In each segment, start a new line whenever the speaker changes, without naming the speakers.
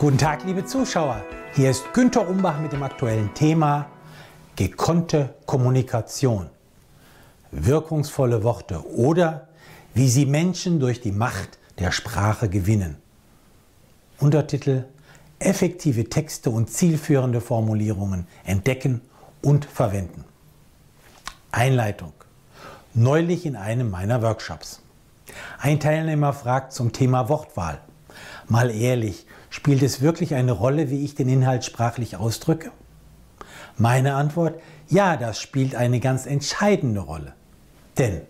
Guten Tag, liebe Zuschauer. Hier ist Günter Umbach mit dem aktuellen Thema gekonnte Kommunikation. Wirkungsvolle Worte oder wie sie Menschen durch die Macht der Sprache gewinnen. Untertitel Effektive Texte und zielführende Formulierungen entdecken und verwenden. Einleitung. Neulich in einem meiner Workshops. Ein Teilnehmer fragt zum Thema Wortwahl. Mal ehrlich, spielt es wirklich eine Rolle, wie ich den Inhalt sprachlich ausdrücke? Meine Antwort, ja, das spielt eine ganz entscheidende Rolle. Denn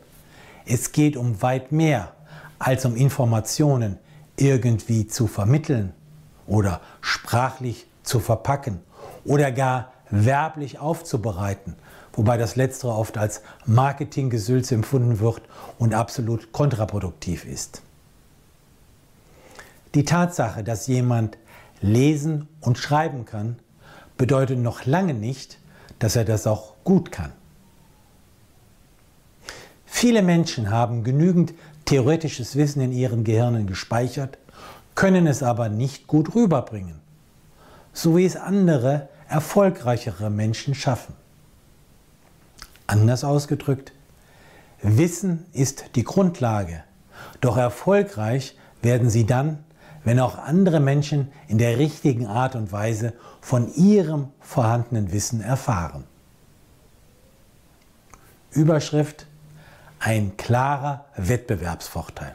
es geht um weit mehr als um Informationen irgendwie zu vermitteln oder sprachlich zu verpacken oder gar werblich aufzubereiten, wobei das letztere oft als Marketinggesülze empfunden wird und absolut kontraproduktiv ist. Die Tatsache, dass jemand lesen und schreiben kann, bedeutet noch lange nicht, dass er das auch gut kann. Viele Menschen haben genügend theoretisches Wissen in ihren Gehirnen gespeichert, können es aber nicht gut rüberbringen, so wie es andere, erfolgreichere Menschen schaffen. Anders ausgedrückt, Wissen ist die Grundlage, doch erfolgreich werden sie dann, wenn auch andere Menschen in der richtigen Art und Weise von ihrem vorhandenen Wissen erfahren. Überschrift Ein klarer Wettbewerbsvorteil.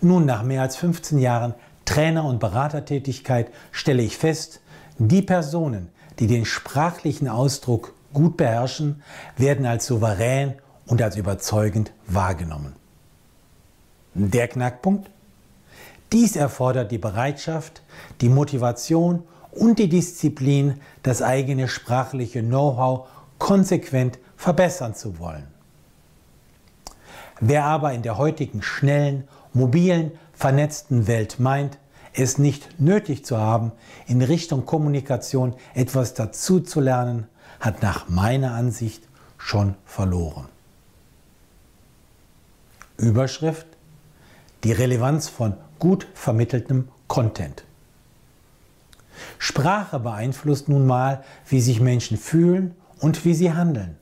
Nun, nach mehr als 15 Jahren Trainer- und Beratertätigkeit stelle ich fest, die Personen, die den sprachlichen Ausdruck gut beherrschen, werden als souverän und als überzeugend wahrgenommen. Der Knackpunkt? Dies erfordert die Bereitschaft, die Motivation und die Disziplin, das eigene sprachliche Know-how konsequent verbessern zu wollen. Wer aber in der heutigen schnellen, mobilen, vernetzten Welt meint, es nicht nötig zu haben, in Richtung Kommunikation etwas dazu zu lernen, hat nach meiner Ansicht schon verloren. Überschrift Die Relevanz von gut vermitteltem Content. Sprache beeinflusst nun mal, wie sich Menschen fühlen und wie sie handeln.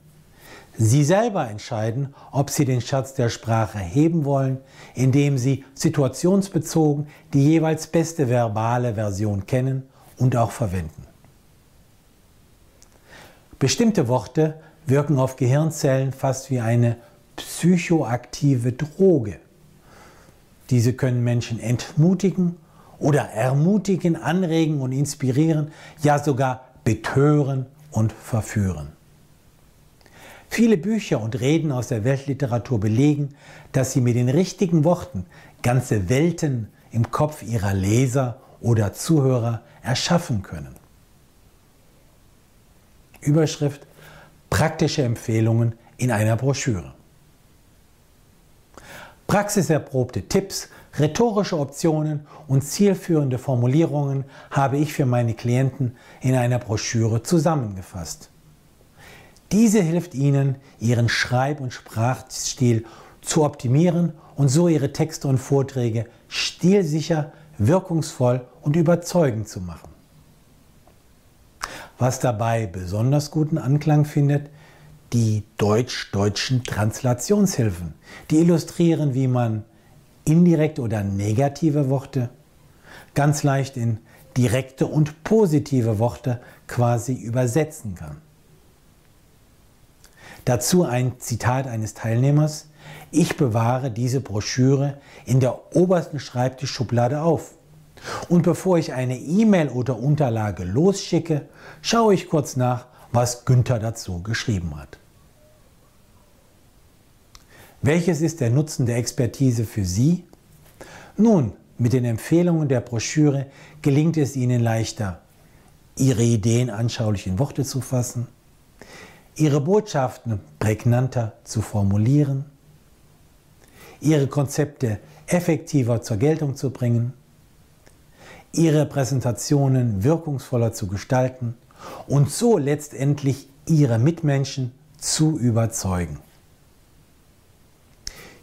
Sie selber entscheiden, ob sie den Schatz der Sprache heben wollen, indem sie situationsbezogen die jeweils beste verbale Version kennen und auch verwenden. Bestimmte Worte wirken auf Gehirnzellen fast wie eine psychoaktive Droge. Diese können Menschen entmutigen oder ermutigen, anregen und inspirieren, ja sogar betören und verführen. Viele Bücher und Reden aus der Weltliteratur belegen, dass sie mit den richtigen Worten ganze Welten im Kopf ihrer Leser oder Zuhörer erschaffen können. Überschrift Praktische Empfehlungen in einer Broschüre. Praxiserprobte Tipps, rhetorische Optionen und zielführende Formulierungen habe ich für meine Klienten in einer Broschüre zusammengefasst. Diese hilft Ihnen, Ihren Schreib- und Sprachstil zu optimieren und so Ihre Texte und Vorträge stilsicher, wirkungsvoll und überzeugend zu machen. Was dabei besonders guten Anklang findet, die deutsch-deutschen Translationshilfen. Die illustrieren, wie man indirekte oder negative Worte ganz leicht in direkte und positive Worte quasi übersetzen kann. Dazu ein Zitat eines Teilnehmers. Ich bewahre diese Broschüre in der obersten Schreibtischschublade auf. Und bevor ich eine E-Mail oder Unterlage losschicke, schaue ich kurz nach, was Günther dazu geschrieben hat. Welches ist der Nutzen der Expertise für Sie? Nun, mit den Empfehlungen der Broschüre gelingt es Ihnen leichter, Ihre Ideen anschaulich in Worte zu fassen, Ihre Botschaften prägnanter zu formulieren, Ihre Konzepte effektiver zur Geltung zu bringen, Ihre Präsentationen wirkungsvoller zu gestalten und so letztendlich Ihre Mitmenschen zu überzeugen.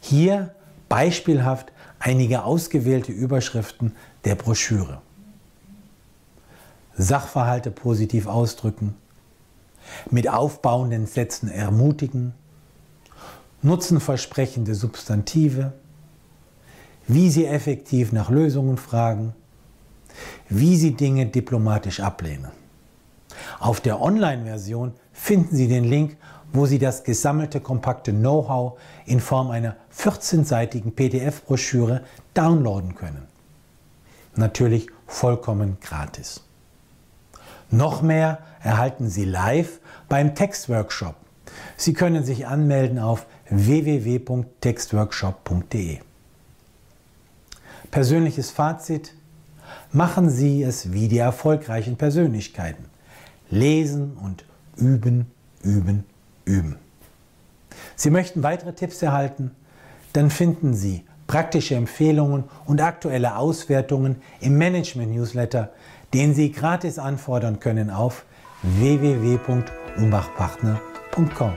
Hier beispielhaft einige ausgewählte Überschriften der Broschüre. Sachverhalte positiv ausdrücken, mit aufbauenden Sätzen ermutigen, nutzenversprechende Substantive, wie Sie effektiv nach Lösungen fragen, wie Sie Dinge diplomatisch ablehnen. Auf der Online-Version finden Sie den Link, wo Sie das gesammelte kompakte Know-how in Form einer 14-seitigen PDF-Broschüre downloaden können. Natürlich vollkommen gratis. Noch mehr erhalten Sie live beim Textworkshop. Sie können sich anmelden auf www.textworkshop.de. Persönliches Fazit. Machen Sie es wie die erfolgreichen Persönlichkeiten. Lesen und üben, üben, üben. Sie möchten weitere Tipps erhalten? Dann finden Sie praktische Empfehlungen und aktuelle Auswertungen im Management-Newsletter, den Sie gratis anfordern können auf www.umbachpartner.com.